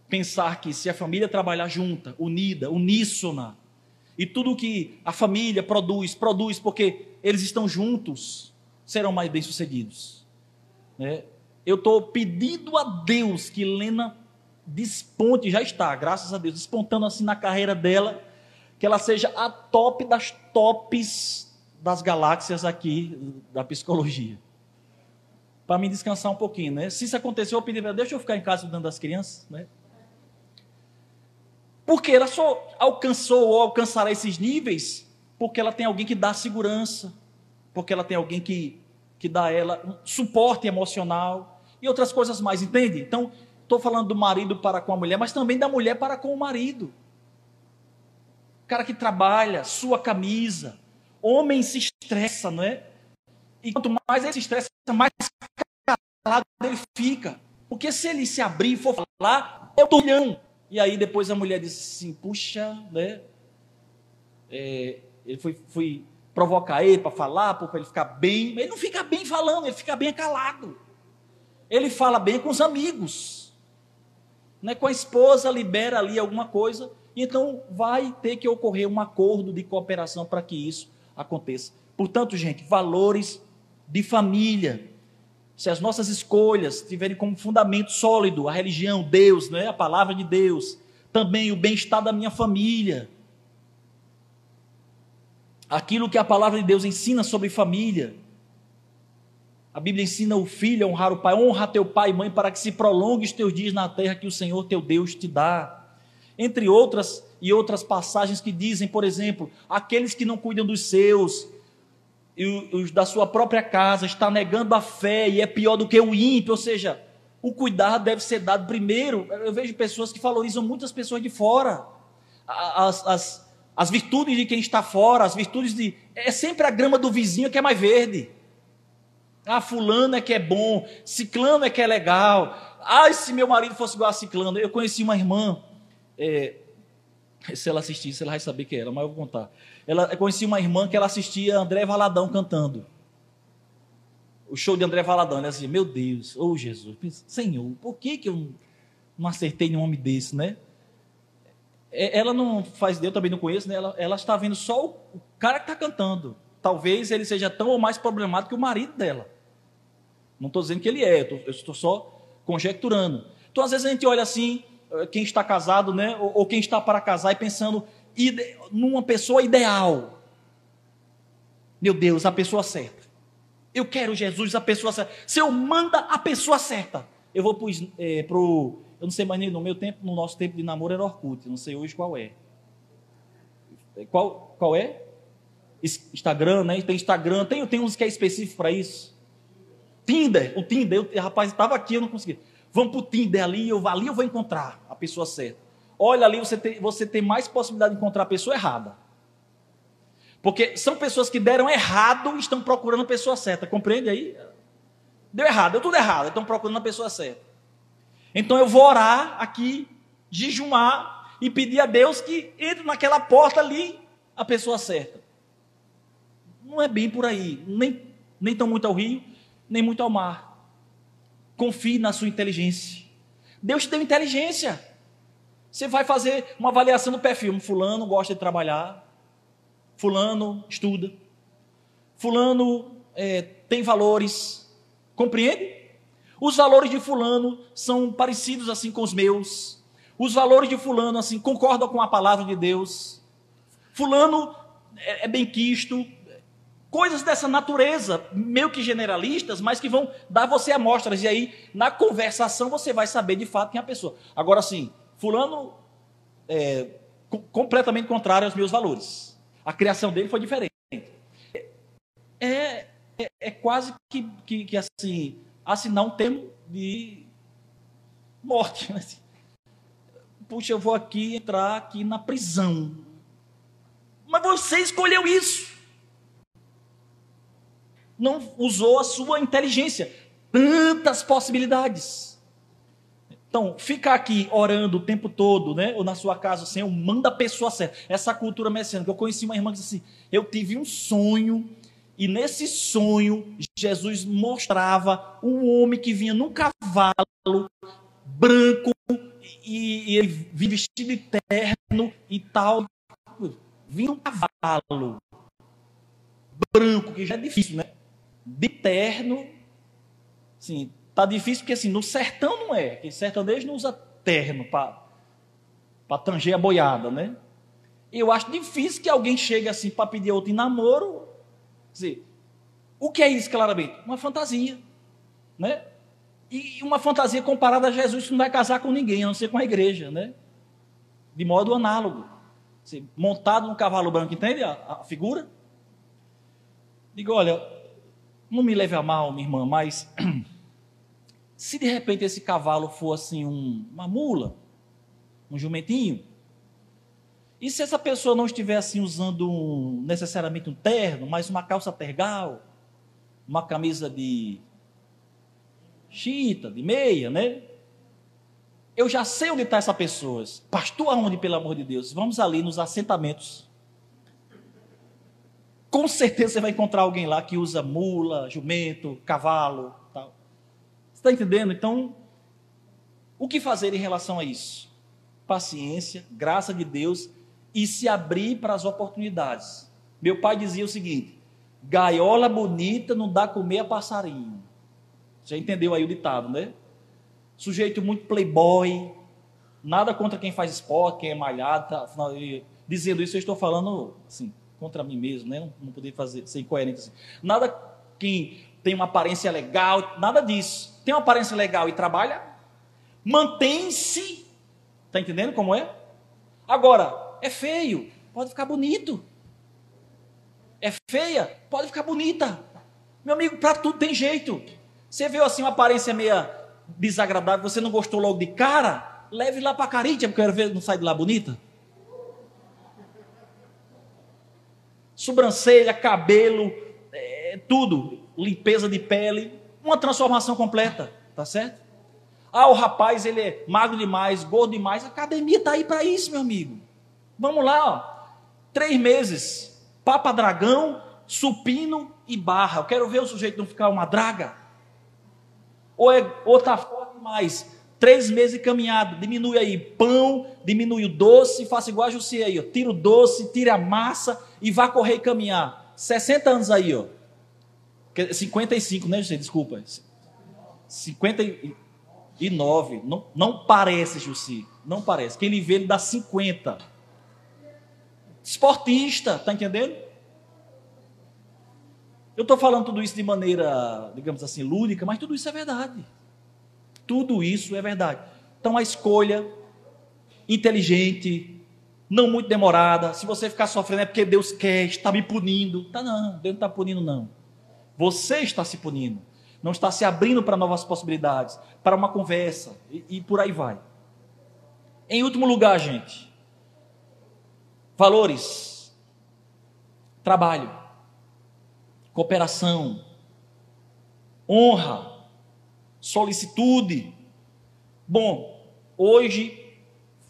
pensar que se a família trabalhar junta, unida, uníssona, e tudo que a família produz, produz porque eles estão juntos, serão mais bem-sucedidos. Né? Eu estou pedindo a Deus que Lena desponte, já está, graças a Deus, despontando assim na carreira dela, que ela seja a top das tops das galáxias aqui da psicologia. Para me descansar um pouquinho, né? Se isso acontecer, eu pedi para deixa eu ficar em casa cuidando das crianças, né? Porque ela só alcançou ou alcançará esses níveis porque ela tem alguém que dá segurança, porque ela tem alguém que, que dá ela suporte emocional e outras coisas mais, entende? Então, estou falando do marido para com a mulher, mas também da mulher para com o marido. O cara que trabalha, sua camisa, homem se estressa, não é? E quanto mais ele se estressa, mais calado ele fica. Porque se ele se abrir e for falar, eu estou olhando. E aí depois a mulher disse assim, puxa, né? É, ele foi, foi provocar ele para falar, para ele ficar bem. Ele não fica bem falando, ele fica bem calado. Ele fala bem com os amigos. Né? Com a esposa, libera ali alguma coisa. Então vai ter que ocorrer um acordo de cooperação para que isso aconteça. Portanto, gente, valores de família. Se as nossas escolhas tiverem como fundamento sólido a religião, Deus, né, a palavra de Deus, também o bem-estar da minha família, aquilo que a palavra de Deus ensina sobre família. A Bíblia ensina o filho a honrar o pai, honra teu pai e mãe para que se prolongue os teus dias na terra que o Senhor teu Deus te dá. Entre outras e outras passagens que dizem, por exemplo, aqueles que não cuidam dos seus e os da sua própria casa está negando a fé e é pior do que o ímpio, ou seja, o cuidado deve ser dado primeiro. Eu vejo pessoas que valorizam muitas pessoas de fora, as, as, as virtudes de quem está fora, as virtudes de. É sempre a grama do vizinho que é mais verde. Ah, fulano é que é bom, ciclano é que é legal. Ah, se meu marido fosse igual a ciclano. Eu conheci uma irmã, é, se ela assistisse, ela vai saber que era, mas eu vou contar. Ela, eu conheci uma irmã que ela assistia André Valadão cantando. O show de André Valadão. Ela dizia, meu Deus, oh Jesus, Senhor, por que, que eu não acertei num homem desse, né? É, ela não faz, eu também não conheço, né? Ela, ela está vendo só o cara que está cantando. Talvez ele seja tão ou mais problemático que o marido dela. Não estou dizendo que ele é, eu estou só conjecturando. Então, às vezes a gente olha assim, eh, quem está casado, né, ou, ou quem está para casar e pensando ide, numa pessoa ideal. Meu Deus, a pessoa certa. Eu quero Jesus, a pessoa certa. Se eu manda a pessoa certa, eu vou para é, pro, eu não sei mais nem no meu tempo, no nosso tempo de namoro era Orkut, não sei hoje qual é. Qual, qual é? Instagram, né? Tem Instagram, tem, tem uns que é específico para isso. Tinder, o Tinder, eu, rapaz, estava aqui, eu não consegui. Vamos para o Tinder ali, eu, ali eu vou encontrar a pessoa certa. Olha ali, você tem, você tem mais possibilidade de encontrar a pessoa errada. Porque são pessoas que deram errado e estão procurando a pessoa certa. Compreende aí? Deu errado, deu tudo errado, estão procurando a pessoa certa. Então eu vou orar aqui, jejuar e pedir a Deus que entre naquela porta ali a pessoa certa. Não é bem por aí, nem, nem tão muito ao rio, nem muito ao mar. Confie na sua inteligência. Deus te deu inteligência. Você vai fazer uma avaliação do perfil. Fulano gosta de trabalhar. Fulano estuda. Fulano é, tem valores. Compreende? Os valores de Fulano são parecidos assim com os meus. Os valores de Fulano assim concordam com a palavra de Deus. Fulano é, é bem quisto, Coisas dessa natureza, meio que generalistas, mas que vão dar você amostras. E aí, na conversação, você vai saber de fato quem é a pessoa. Agora, assim, Fulano é completamente contrário aos meus valores. A criação dele foi diferente. É, é, é quase que, que, que, assim, assinar um termo de morte. (laughs) Né? Puxa, eu vou aqui entrar aqui na prisão. Mas você escolheu isso. Não usou a sua inteligência. Tantas possibilidades. Então, ficar aqui orando o tempo todo, né? Ou na sua casa, Senhor manda a pessoa certa. Essa cultura messiânica. Eu conheci uma irmã que disse assim: Eu tive um sonho, e nesse sonho, Jesus mostrava um homem que vinha num cavalo branco, e, ele vestido de terno e tal vinha um cavalo branco, que já é difícil, né? De terno, sim, tá difícil porque assim, no sertão não é, porque sertanejo não usa terno para tanger a boiada, né? Eu acho difícil que alguém chegue assim para pedir outro em namoro. Dizer, o que é isso claramente? Uma fantasia, né? E uma fantasia comparada a Jesus que não vai casar com ninguém, a não ser com a igreja, né? De modo análogo montado no cavalo branco, entende a, a figura? Digo, olha, não me leve a mal, minha irmã, mas (clears throat) se de repente esse cavalo for assim um, uma mula, um jumentinho, e se essa pessoa não estiver assim usando um, necessariamente um terno, mas uma calça tergal, uma camisa de chita, de meia, né? Eu já sei onde está essa pessoa. Pastor aonde, pelo amor de Deus? Vamos ali nos assentamentos. Com certeza você vai encontrar alguém lá que usa mula, jumento, cavalo, tal. Você está entendendo? Então, o que fazer em relação a isso? Paciência, graça de Deus e se abrir para as oportunidades. Meu pai dizia o seguinte: gaiola bonita não dá comer a passarinho. Já entendeu aí o ditado, né? sujeito muito playboy, nada contra quem faz esporte, quem é malhado, tá, dizendo isso eu estou falando assim, contra mim mesmo, né? não, poder fazer, ser incoerente assim. Nada quem tem uma aparência legal, nada disso. Tem uma aparência legal e trabalha, mantém-se, tá entendendo como é? Agora, é feio, pode ficar bonito. É feia, pode ficar bonita. Meu amigo, para tudo tem jeito. Você viu assim uma aparência meia desagradável, você não gostou logo de cara, leve lá para Carítia, porque eu quero ver não sai de lá bonita. Sobrancelha, cabelo, é, tudo, limpeza de pele, uma transformação completa, tá certo? Ah, o rapaz, ele é magro demais, gordo demais, a academia está aí para isso, meu amigo. Vamos lá, ó. Três meses, papa dragão, supino e barra. Eu quero ver o sujeito não ficar uma draga. Ou é, ou tá forte demais. Três meses de caminhada, diminui aí pão, diminui o doce, faça igual a Jussi aí, ó. tira o doce, tira a massa e vá correr e caminhar. 60 anos aí, ó. 55, né, Jussi? Desculpa. 59. Não, não parece, Jussi. Não parece. Quem ele vê, ele dá 50. Esportista, tá entendendo? Eu estou falando tudo isso de maneira, digamos assim, lúdica, mas tudo isso é verdade. Tudo isso é verdade. Então a escolha inteligente, não muito demorada. Se você ficar sofrendo é porque Deus quer, está me punindo. Tá não, Deus não está punindo não. Você está se punindo. Não está se abrindo para novas possibilidades, para uma conversa e, e por aí vai. Em último lugar, gente, valores, trabalho cooperação, honra, solicitude. Bom, hoje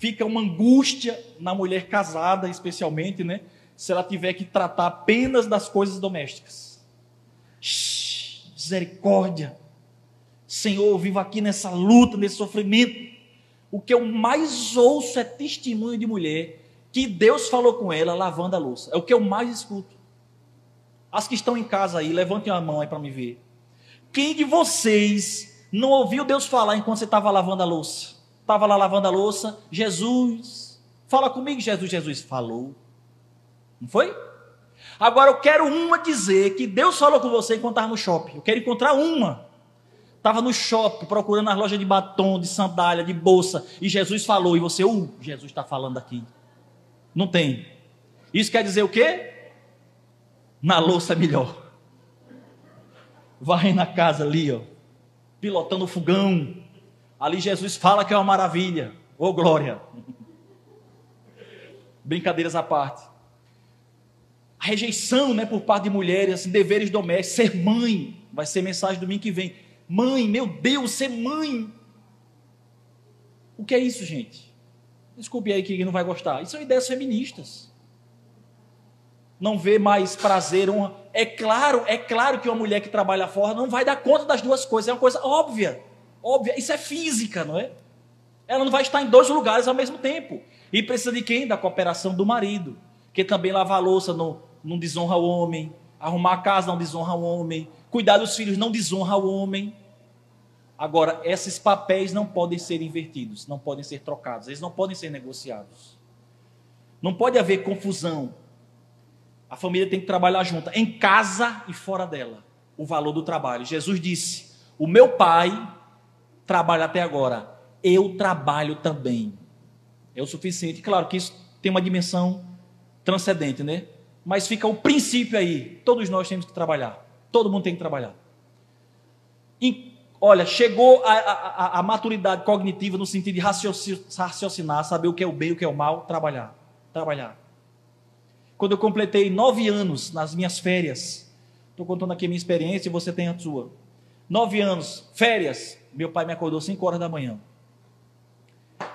fica uma angústia na mulher casada, especialmente, né? Se ela tiver que tratar apenas das coisas domésticas. Shhh, misericórdia. Senhor, eu vivo aqui nessa luta, nesse sofrimento. O que eu mais ouço é testemunho de mulher que Deus falou com ela lavando a louça. É o que eu mais escuto. As que estão em casa aí, levantem a mão aí para me ver. Quem de vocês não ouviu Deus falar enquanto você estava lavando a louça? Estava lá lavando a louça, Jesus, fala comigo, Jesus, Jesus falou. Não foi? Agora eu quero uma dizer que Deus falou com você enquanto estava no shopping. Eu quero encontrar uma. Estava no shopping procurando as lojas de batom, de sandália, de bolsa, e Jesus falou, e você, uh, Jesus está falando aqui. Não tem. Isso quer dizer o quê? Na louça é melhor. Vai na casa ali, ó, pilotando o fogão. Ali Jesus fala que é uma maravilha. Ô oh, glória! Brincadeiras à parte. A rejeição né, por parte de mulheres, assim, deveres domésticos, ser mãe, vai ser mensagem domingo que vem. Mãe, meu Deus, ser mãe. O que é isso, gente? Desculpe aí que não vai gostar. Isso são ideias feministas. Não vê mais prazer. Uma... É claro, é claro que uma mulher que trabalha fora não vai dar conta das duas coisas. É uma coisa óbvia. Óbvia. Isso é física, não é? Ela não vai estar em dois lugares ao mesmo tempo. E precisa de quem? Da cooperação do marido. Que também lava a louça não, não desonra o homem. Arrumar a casa não desonra o homem. Cuidar dos filhos não desonra o homem. Agora, esses papéis não podem ser invertidos, não podem ser trocados, eles não podem ser negociados. Não pode haver confusão. A família tem que trabalhar junto, em casa e fora dela, o valor do trabalho. Jesus disse: O meu pai trabalha até agora, eu trabalho também. É o suficiente. Claro que isso tem uma dimensão transcendente, né? Mas fica o princípio aí: todos nós temos que trabalhar, todo mundo tem que trabalhar. Olha, chegou a, a, a, maturidade cognitiva no sentido de raciocinar, saber o que é o bem e o que é o mal, trabalhar. Trabalhar. Quando eu completei nove anos nas minhas férias, estou contando aqui a minha experiência e você tem a sua. Nove anos, férias, meu pai me acordou cinco horas da manhã.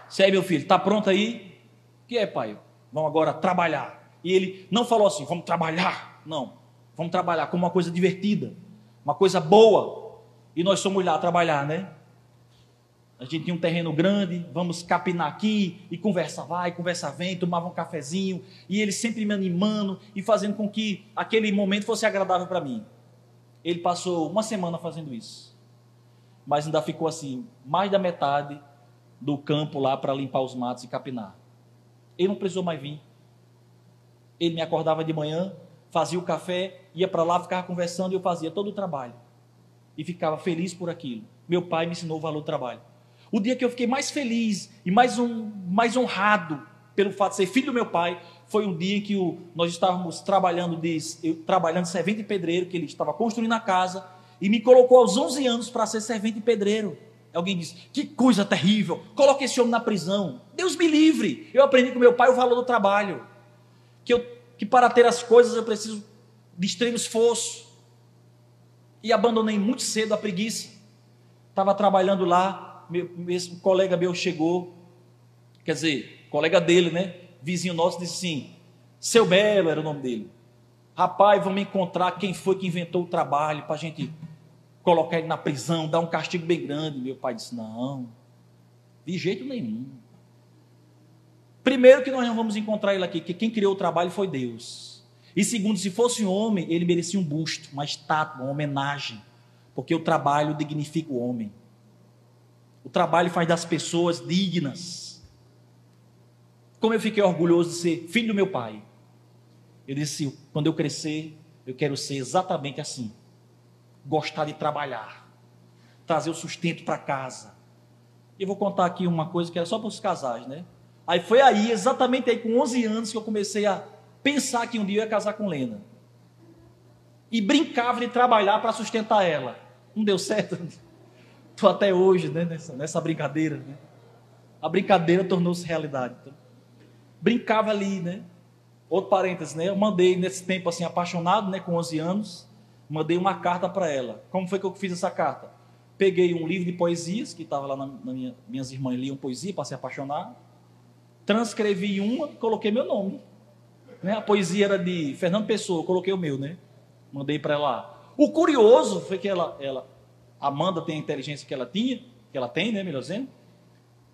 Se aí, meu filho, está pronto aí? Que é, pai? Vamos agora trabalhar. E ele não falou assim, vamos trabalhar. Não, vamos trabalhar como uma coisa divertida, uma coisa boa, e nós somos lá trabalhar, né? A gente tinha um terreno grande, vamos capinar aqui, e conversa vai, conversa vem, tomava um cafezinho, e ele sempre me animando e fazendo com que aquele momento fosse agradável para mim. Ele passou uma semana fazendo isso, mas ainda ficou assim, mais da metade do campo lá para limpar os matos e capinar. Ele não precisou mais vir. Ele me acordava de manhã, fazia o café, ia para lá, ficava conversando e eu fazia todo o trabalho e ficava feliz por aquilo. Meu pai me ensinou o valor do trabalho. O dia que eu fiquei mais feliz e mais, um, mais honrado pelo fato de ser filho do meu pai foi um dia em que o, nós estávamos trabalhando de, eu, trabalhando de servente e pedreiro, que ele estava construindo a casa e me colocou aos 11 anos para ser servente e pedreiro. Alguém disse: Que coisa terrível, coloque esse homem na prisão. Deus me livre. Eu aprendi com meu pai o valor do trabalho. Que, eu, que para ter as coisas eu preciso de extremo esforço e abandonei muito cedo a preguiça. Estava trabalhando lá, meu, mesmo colega meu chegou, quer dizer, colega dele, né? Vizinho nosso disse assim: Seu Belo era o nome dele. Rapaz, vamos encontrar quem foi que inventou o trabalho para a gente colocar ele na prisão, dar um castigo bem grande. Meu pai disse: Não, de jeito nenhum. Primeiro que nós não vamos encontrar ele aqui, que quem criou o trabalho foi Deus. E segundo, se fosse um homem, ele merecia um busto, uma estátua, uma homenagem, porque o trabalho dignifica o homem. O trabalho faz das pessoas dignas. Como eu fiquei orgulhoso de ser filho do meu pai. Eu disse: quando eu crescer, eu quero ser exatamente assim. Gostar de trabalhar, trazer o sustento para casa. E vou contar aqui uma coisa que era só para os casais, né? Aí foi aí, exatamente aí, com 11 anos, que eu comecei a pensar que um dia eu ia casar com Lena. E brincava de trabalhar para sustentar ela. Não deu certo. (laughs) Estou até hoje né, nessa, nessa brincadeira. Né? A brincadeira tornou-se realidade. Então, brincava ali, né? Outro parênteses, né? Eu mandei nesse tempo assim, apaixonado, né? Com 11 anos, mandei uma carta para ela. Como foi que eu fiz essa carta? Peguei um livro de poesias, que estava lá na, na minha, minhas irmãs liam poesia para se apaixonar. Transcrevi uma, coloquei meu nome. Né? A poesia era de Fernando Pessoa, coloquei o meu, né? Mandei para ela. O curioso foi que ela, ela, Amanda tem a inteligência que ela tinha, que ela tem, né, melhor dizendo.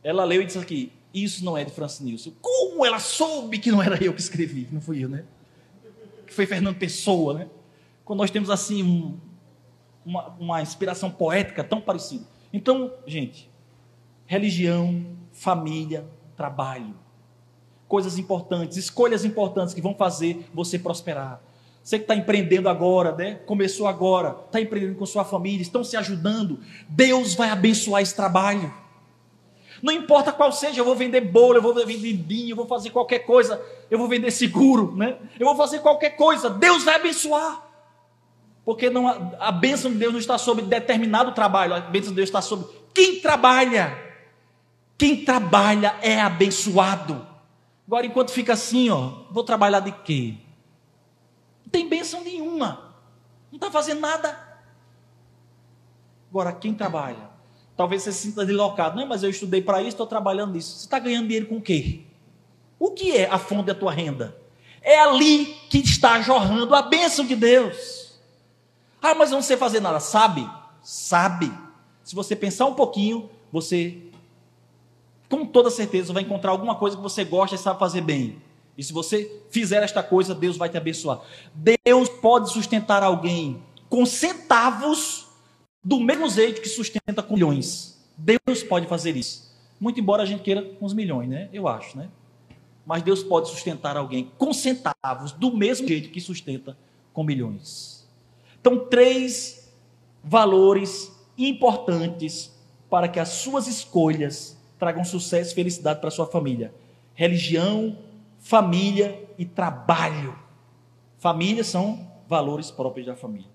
Ela leu e disse aqui: Isso não é de Francis Nilson. Como ela soube que não era eu que escrevi, não fui eu, né? Que foi Fernando Pessoa, né? Quando nós temos assim um, uma, uma inspiração poética tão parecida. Então, gente, religião, família, trabalho coisas importantes, escolhas importantes que vão fazer você prosperar. Você que está empreendendo agora, né? Começou agora, está empreendendo com sua família, estão se ajudando. Deus vai abençoar esse trabalho. Não importa qual seja, eu vou vender bolo, eu vou vender vinho, eu vou fazer qualquer coisa, eu vou vender seguro, né? Eu vou fazer qualquer coisa, Deus vai abençoar. Porque não, a bênção de Deus não está sobre determinado trabalho, a bênção de Deus está sobre quem trabalha. Quem trabalha é abençoado. Agora, enquanto fica assim, ó, vou trabalhar de quê? Não tem bênção nenhuma. Não está fazendo nada. Agora, quem trabalha? Talvez você se sinta deslocado. Não, mas eu estudei para isso, estou trabalhando nisso. Você está ganhando dinheiro com o quê? O que é a fonte da tua renda? É ali que está jorrando a bênção de Deus. Ah, mas eu não sei fazer nada. Sabe? Sabe. Se você pensar um pouquinho, você, com toda certeza, vai encontrar alguma coisa que você gosta e sabe fazer bem. E se você fizer esta coisa, Deus vai te abençoar. Deus pode sustentar alguém com centavos do mesmo jeito que sustenta com milhões. Deus pode fazer isso. Muito embora a gente queira com milhões, né? Eu acho, né? Mas Deus pode sustentar alguém com centavos do mesmo jeito que sustenta com milhões. Então, três valores importantes para que as suas escolhas tragam sucesso e felicidade para sua família: religião, família e trabalho. Família são valores próprios da família.